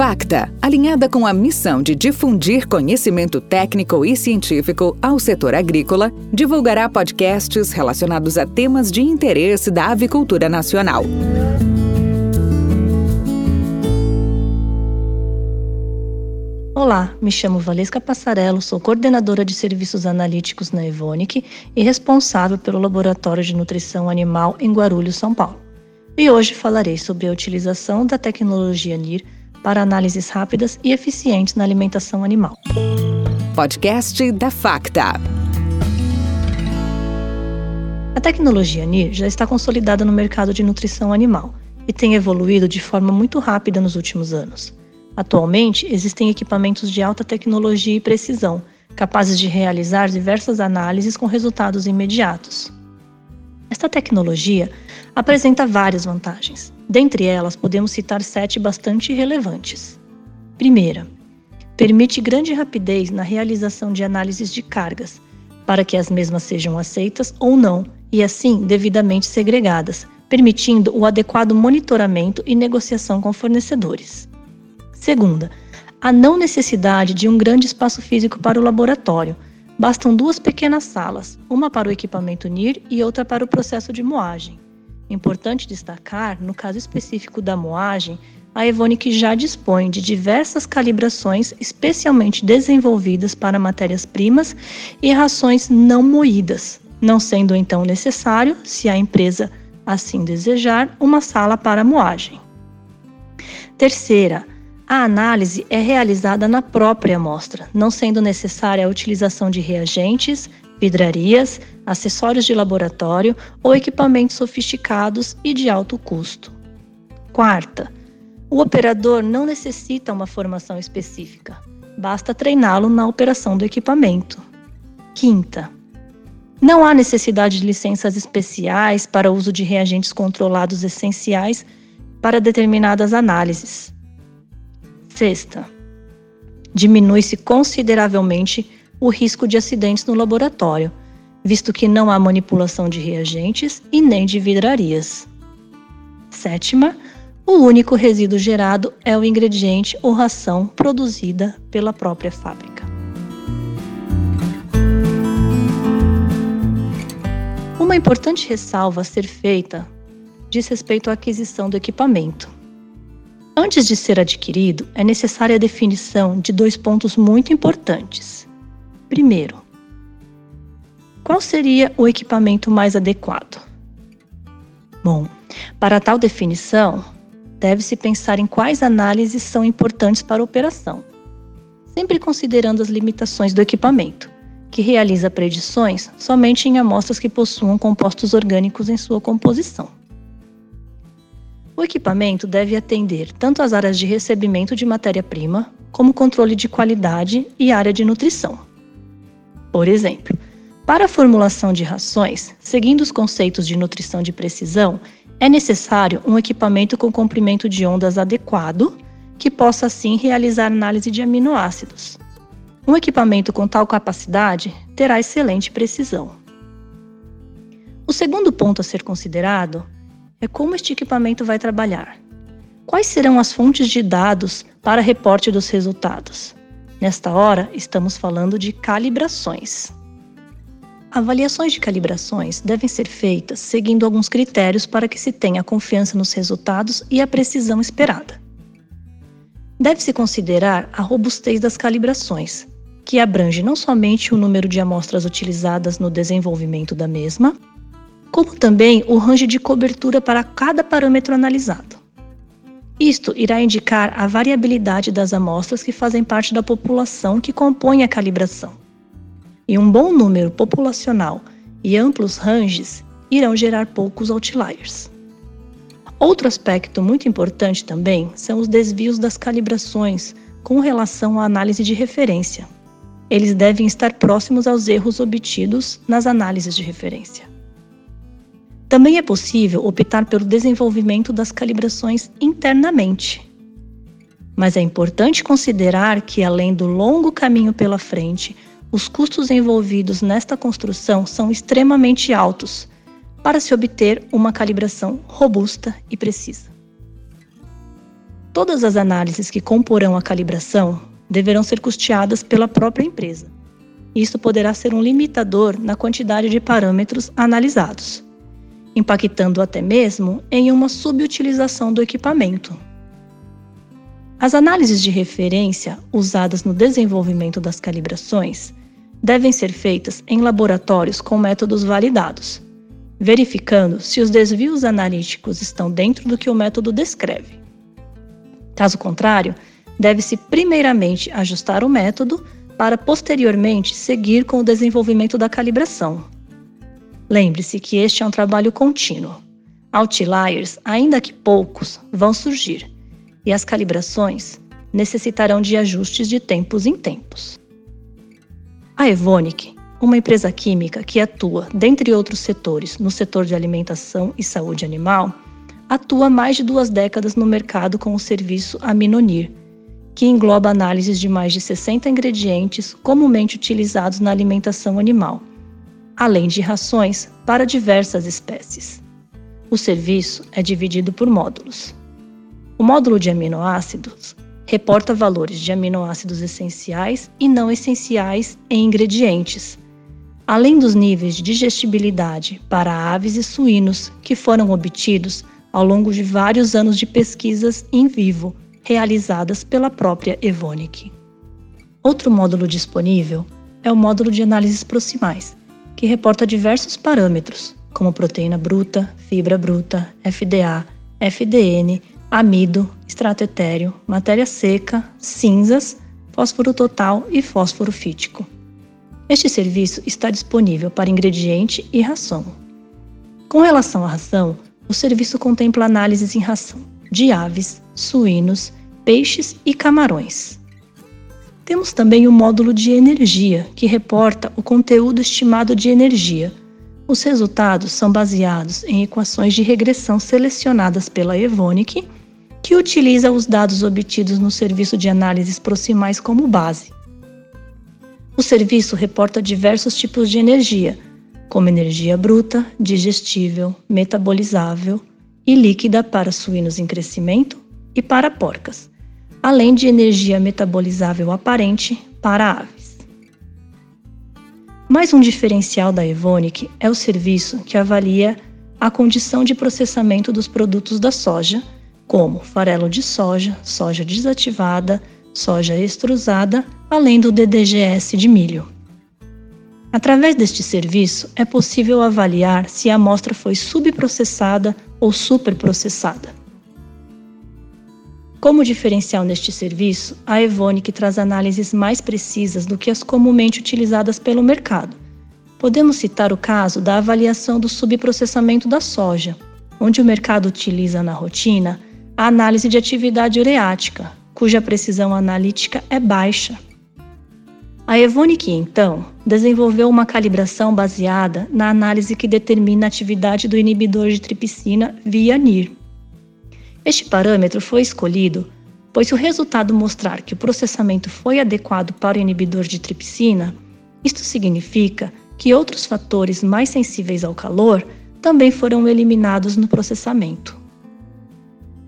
Facta, alinhada com a missão de difundir conhecimento técnico e científico ao setor agrícola, divulgará podcasts relacionados a temas de interesse da avicultura nacional. Olá, me chamo Valesca Passarello, sou coordenadora de serviços analíticos na Evonik e responsável pelo Laboratório de Nutrição Animal em Guarulhos, São Paulo. E hoje falarei sobre a utilização da tecnologia NIR para análises rápidas e eficientes na alimentação animal. Podcast da Facta. A tecnologia NIR já está consolidada no mercado de nutrição animal e tem evoluído de forma muito rápida nos últimos anos. Atualmente, existem equipamentos de alta tecnologia e precisão, capazes de realizar diversas análises com resultados imediatos. Esta tecnologia apresenta várias vantagens. Dentre elas, podemos citar sete bastante relevantes. Primeira, permite grande rapidez na realização de análises de cargas, para que as mesmas sejam aceitas ou não, e assim devidamente segregadas, permitindo o adequado monitoramento e negociação com fornecedores. Segunda, a não necessidade de um grande espaço físico para o laboratório. Bastam duas pequenas salas, uma para o equipamento NIR e outra para o processo de moagem. Importante destacar, no caso específico da moagem, a Evonik já dispõe de diversas calibrações especialmente desenvolvidas para matérias-primas e rações não moídas, não sendo então necessário, se a empresa assim desejar, uma sala para moagem. Terceira, a análise é realizada na própria amostra, não sendo necessária a utilização de reagentes, vidrarias, acessórios de laboratório ou equipamentos sofisticados e de alto custo. Quarta, o operador não necessita uma formação específica, basta treiná-lo na operação do equipamento. Quinta, não há necessidade de licenças especiais para uso de reagentes controlados essenciais para determinadas análises. Sexta, diminui-se consideravelmente o risco de acidentes no laboratório, visto que não há manipulação de reagentes e nem de vidrarias. Sétima, o único resíduo gerado é o ingrediente ou ração produzida pela própria fábrica. Uma importante ressalva a ser feita diz respeito à aquisição do equipamento. Antes de ser adquirido, é necessária a definição de dois pontos muito importantes. Primeiro, qual seria o equipamento mais adequado? Bom, para tal definição, deve-se pensar em quais análises são importantes para a operação, sempre considerando as limitações do equipamento, que realiza predições somente em amostras que possuam compostos orgânicos em sua composição. O equipamento deve atender tanto as áreas de recebimento de matéria-prima, como controle de qualidade e área de nutrição. Por exemplo, para a formulação de rações, seguindo os conceitos de nutrição de precisão, é necessário um equipamento com comprimento de ondas adequado, que possa assim realizar análise de aminoácidos. Um equipamento com tal capacidade terá excelente precisão. O segundo ponto a ser considerado é como este equipamento vai trabalhar. Quais serão as fontes de dados para reporte dos resultados? Nesta hora, estamos falando de calibrações. Avaliações de calibrações devem ser feitas seguindo alguns critérios para que se tenha confiança nos resultados e a precisão esperada. Deve-se considerar a robustez das calibrações, que abrange não somente o número de amostras utilizadas no desenvolvimento da mesma, como também o range de cobertura para cada parâmetro analisado. Isto irá indicar a variabilidade das amostras que fazem parte da população que compõe a calibração. E um bom número populacional e amplos ranges irão gerar poucos outliers. Outro aspecto muito importante também são os desvios das calibrações com relação à análise de referência. Eles devem estar próximos aos erros obtidos nas análises de referência. Também é possível optar pelo desenvolvimento das calibrações internamente. Mas é importante considerar que, além do longo caminho pela frente, os custos envolvidos nesta construção são extremamente altos para se obter uma calibração robusta e precisa. todas as análises que comporão a calibração deverão ser custeadas pela própria empresa. Isso poderá ser um limitador na quantidade de parâmetros analisados, impactando até mesmo em uma subutilização do equipamento. As análises de referência usadas no desenvolvimento das calibrações devem ser feitas em laboratórios com métodos validados, verificando se os desvios analíticos estão dentro do que o método descreve. Caso contrário, deve-se primeiramente ajustar o método para posteriormente seguir com o desenvolvimento da calibração. Lembre-se que este é um trabalho contínuo. Outliers, ainda que poucos, vão surgir, e as calibrações necessitarão de ajustes de tempos em tempos. A Evonik, uma empresa química que atua, dentre outros setores, no setor de alimentação e saúde animal, atua há mais de duas décadas no mercado com o serviço Aminonir, que engloba análises de mais de 60 ingredientes comumente utilizados na alimentação animal, além de rações para diversas espécies. O serviço é dividido por módulos. O módulo de aminoácidos reporta valores de aminoácidos essenciais e não essenciais em ingredientes, além dos níveis de digestibilidade para aves e suínos que foram obtidos ao longo de vários anos de pesquisas em vivo realizadas pela própria Evonik. Outro módulo disponível é o módulo de análises proximais, que reporta diversos parâmetros, como proteína bruta, fibra bruta, FDA, FDN, amido, extrato etéreo, matéria seca, cinzas, fósforo total e fósforo fítico. Este serviço está disponível para ingrediente e ração. Com relação à ração, o serviço contempla análises em ração de aves, suínos, peixes e camarões. Temos também o módulo de energia, que reporta o conteúdo estimado de energia. Os resultados são baseados em equações de regressão selecionadas pela Evonik, que utiliza os dados obtidos no serviço de análises proximais como base. O serviço reporta diversos tipos de energia, como energia bruta, digestível, metabolizável e líquida para suínos em crescimento e para porcas, além de energia metabolizável aparente para aves. Mais um diferencial da Evonik é o serviço que avalia a condição de processamento dos produtos da soja, como farelo de soja, soja desativada, soja extrusada, além do DDGS de milho. Através deste serviço, é possível avaliar se a amostra foi subprocessada ou superprocessada. Como diferencial neste serviço, a Evonik traz análises mais precisas do que as comumente utilizadas pelo mercado. Podemos citar o caso da avaliação do subprocessamento da soja, onde o mercado utiliza na rotina a análise de atividade ureática, cuja precisão analítica é baixa. A Evonik, então, desenvolveu uma calibração baseada na análise que determina a atividade do inibidor de tripsina via NIR. Este parâmetro foi escolhido pois se o resultado mostrar que o processamento foi adequado para o inibidor de tripsina, isto significa que outros fatores mais sensíveis ao calor também foram eliminados no processamento.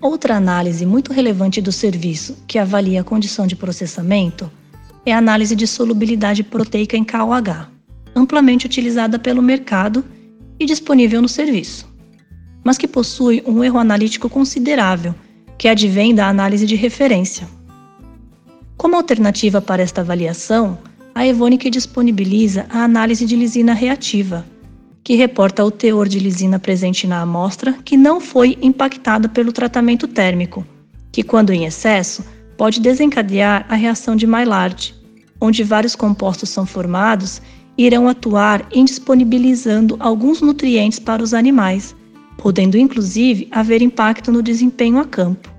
Outra análise muito relevante do serviço que avalia a condição de processamento é a análise de solubilidade proteica em KOH, amplamente utilizada pelo mercado e disponível no serviço mas que possui um erro analítico considerável, que advém da análise de referência. Como alternativa para esta avaliação, a Evonik disponibiliza a análise de lisina reativa, que reporta o teor de lisina presente na amostra que não foi impactada pelo tratamento térmico, que, quando em excesso, pode desencadear a reação de Maillard, onde vários compostos são formados e irão atuar indisponibilizando alguns nutrientes para os animais, podendo inclusive haver impacto no desempenho a campo.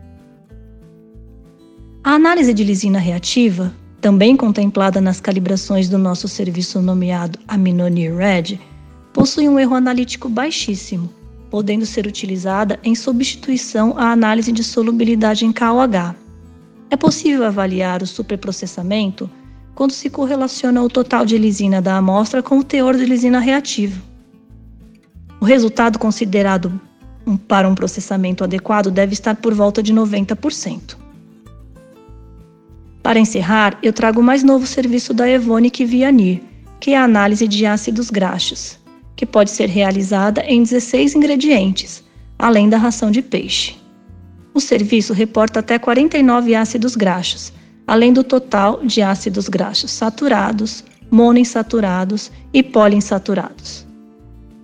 A análise de lisina reativa, também contemplada nas calibrações do nosso serviço nomeado Aminonir Red, possui um erro analítico baixíssimo, podendo ser utilizada em substituição à análise de solubilidade em KOH. É possível avaliar o superprocessamento quando se correlaciona o total de lisina da amostra com o teor de lisina reativa. Resultado considerado para um processamento adequado deve estar por volta de 90%. Para encerrar, eu trago mais novo serviço da Evonik via NIR, que é a análise de ácidos graxos, que pode ser realizada em 16 ingredientes, além da ração de peixe. O serviço reporta até 49 ácidos graxos, além do total de ácidos graxos saturados, monoinsaturados e poliinsaturados.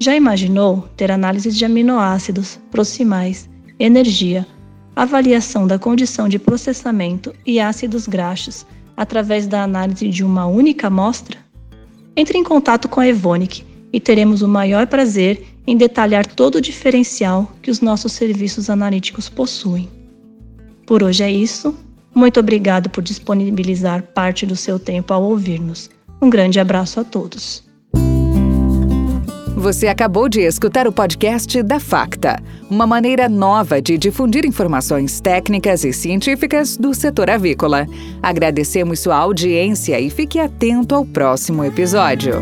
Já imaginou ter análise de aminoácidos, proximais, energia, avaliação da condição de processamento e ácidos graxos através da análise de uma única amostra? Entre em contato com a Evonik e teremos o maior prazer em detalhar todo o diferencial que os nossos serviços analíticos possuem. Por hoje é isso. Muito obrigado por disponibilizar parte do seu tempo ao ouvir-nos. Um grande abraço a todos. Você acabou de escutar o podcast da Facta, uma maneira nova de difundir informações técnicas e científicas do setor avícola. Agradecemos sua audiência e fique atento ao próximo episódio.